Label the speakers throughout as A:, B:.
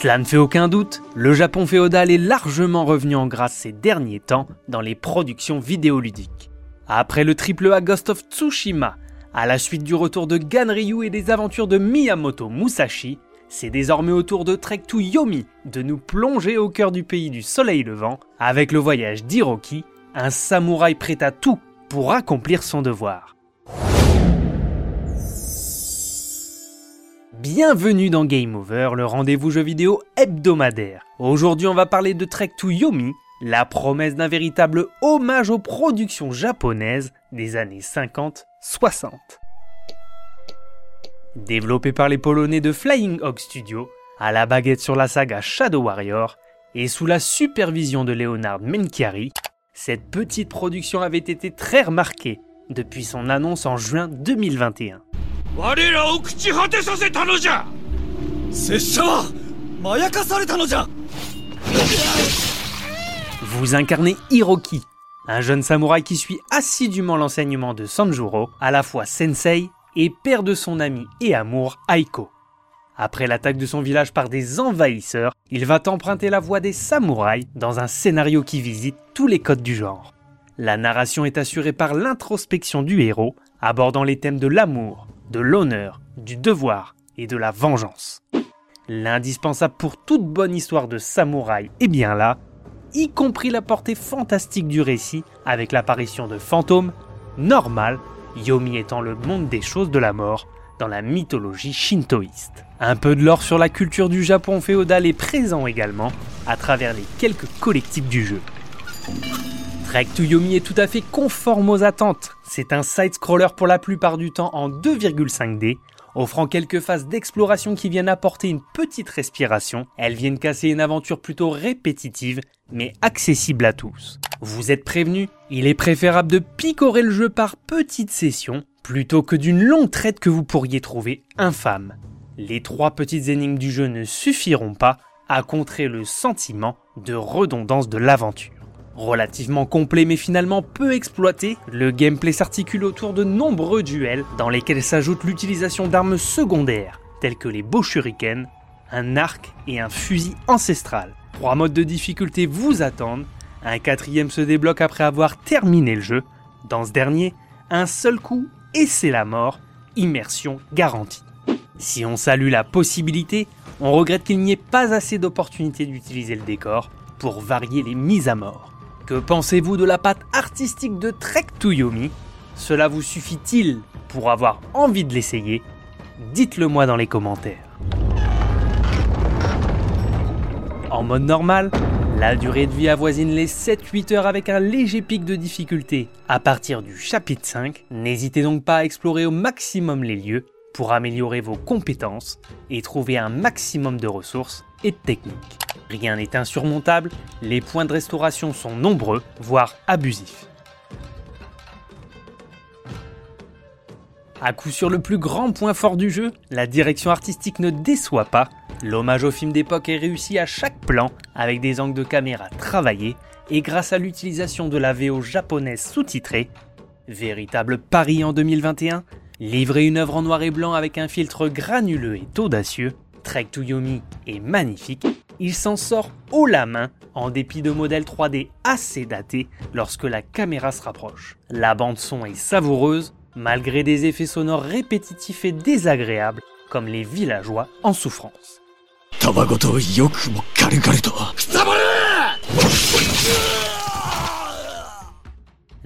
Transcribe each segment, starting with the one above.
A: Cela ne fait aucun doute, le Japon féodal est largement revenu en grâce ces derniers temps dans les productions vidéoludiques. Après le triple A Ghost of Tsushima, à la suite du retour de Ganryu et des aventures de Miyamoto Musashi, c'est désormais au tour de Trek to Yomi de nous plonger au cœur du pays du soleil levant avec le voyage d'Hiroki, un samouraï prêt à tout pour accomplir son devoir. Bienvenue dans Game Over, le rendez-vous jeu vidéo hebdomadaire. Aujourd'hui, on va parler de Trek to Yomi, la promesse d'un véritable hommage aux productions japonaises des années 50-60. Développé par les Polonais de Flying Hog Studio, à la baguette sur la saga Shadow Warrior, et sous la supervision de Leonard Menchiari, cette petite production avait été très remarquée depuis son annonce en juin 2021. Vous incarnez Hiroki, un jeune samouraï qui suit assidûment l'enseignement de Sanjuro, à la fois sensei et père de son ami et amour Aiko. Après l'attaque de son village par des envahisseurs, il va emprunter la voie des samouraïs dans un scénario qui visite tous les codes du genre. La narration est assurée par l'introspection du héros, abordant les thèmes de l'amour, de l'honneur, du devoir et de la vengeance. L'indispensable pour toute bonne histoire de samouraï est bien là, y compris la portée fantastique du récit avec l'apparition de fantômes, normal, Yomi étant le monde des choses de la mort dans la mythologie shintoïste. Un peu de lore sur la culture du Japon féodal est présent également à travers les quelques collectifs du jeu. Trek to Yomi est tout à fait conforme aux attentes. C'est un side-scroller pour la plupart du temps en 2,5D, offrant quelques phases d'exploration qui viennent apporter une petite respiration. Elles viennent casser une aventure plutôt répétitive, mais accessible à tous. Vous êtes prévenus, il est préférable de picorer le jeu par petites sessions, plutôt que d'une longue traite que vous pourriez trouver infâme. Les trois petites énigmes du jeu ne suffiront pas à contrer le sentiment de redondance de l'aventure. Relativement complet mais finalement peu exploité, le gameplay s'articule autour de nombreux duels dans lesquels s'ajoute l'utilisation d'armes secondaires telles que les beaux un arc et un fusil ancestral. Trois modes de difficulté vous attendent, un quatrième se débloque après avoir terminé le jeu. Dans ce dernier, un seul coup et c'est la mort, immersion garantie. Si on salue la possibilité, on regrette qu'il n'y ait pas assez d'opportunités d'utiliser le décor pour varier les mises à mort. Que pensez-vous de la patte artistique de Trek to Yomi? Cela vous suffit-il pour avoir envie de l'essayer? Dites-le moi dans les commentaires. En mode normal, la durée de vie avoisine les 7-8 heures avec un léger pic de difficulté. À partir du chapitre 5, n'hésitez donc pas à explorer au maximum les lieux pour améliorer vos compétences et trouver un maximum de ressources et de techniques. Rien n'est insurmontable, les points de restauration sont nombreux, voire abusifs. À coup sur le plus grand point fort du jeu, la direction artistique ne déçoit pas. L'hommage au film d'époque est réussi à chaque plan avec des angles de caméra travaillés et grâce à l'utilisation de la VO japonaise sous-titrée. Véritable pari en 2021, livrer une œuvre en noir et blanc avec un filtre granuleux et audacieux, Trek to Yomi est magnifique il s'en sort haut la main en dépit de modèles 3D assez datés lorsque la caméra se rapproche. La bande son est savoureuse malgré des effets sonores répétitifs et désagréables comme les villageois en souffrance.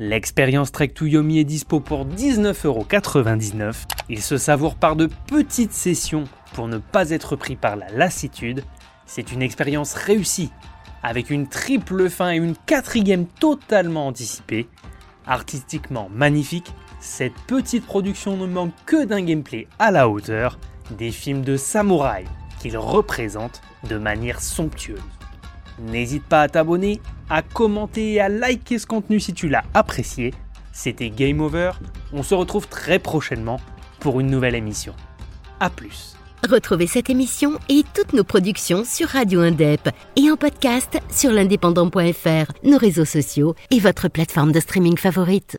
A: L'expérience Trek to Yomi est dispo pour 19,99€. Il se savoure par de petites sessions pour ne pas être pris par la lassitude c'est une expérience réussie, avec une triple fin et une quatrième totalement anticipée. Artistiquement magnifique, cette petite production ne manque que d'un gameplay à la hauteur des films de samouraï qu'il représente de manière somptueuse. N'hésite pas à t'abonner, à commenter et à liker ce contenu si tu l'as apprécié. C'était Game Over, on se retrouve très prochainement pour une nouvelle émission. A plus
B: Retrouvez cette émission et toutes nos productions sur Radio Indep et en podcast sur l'indépendant.fr, nos réseaux sociaux et votre plateforme de streaming favorite.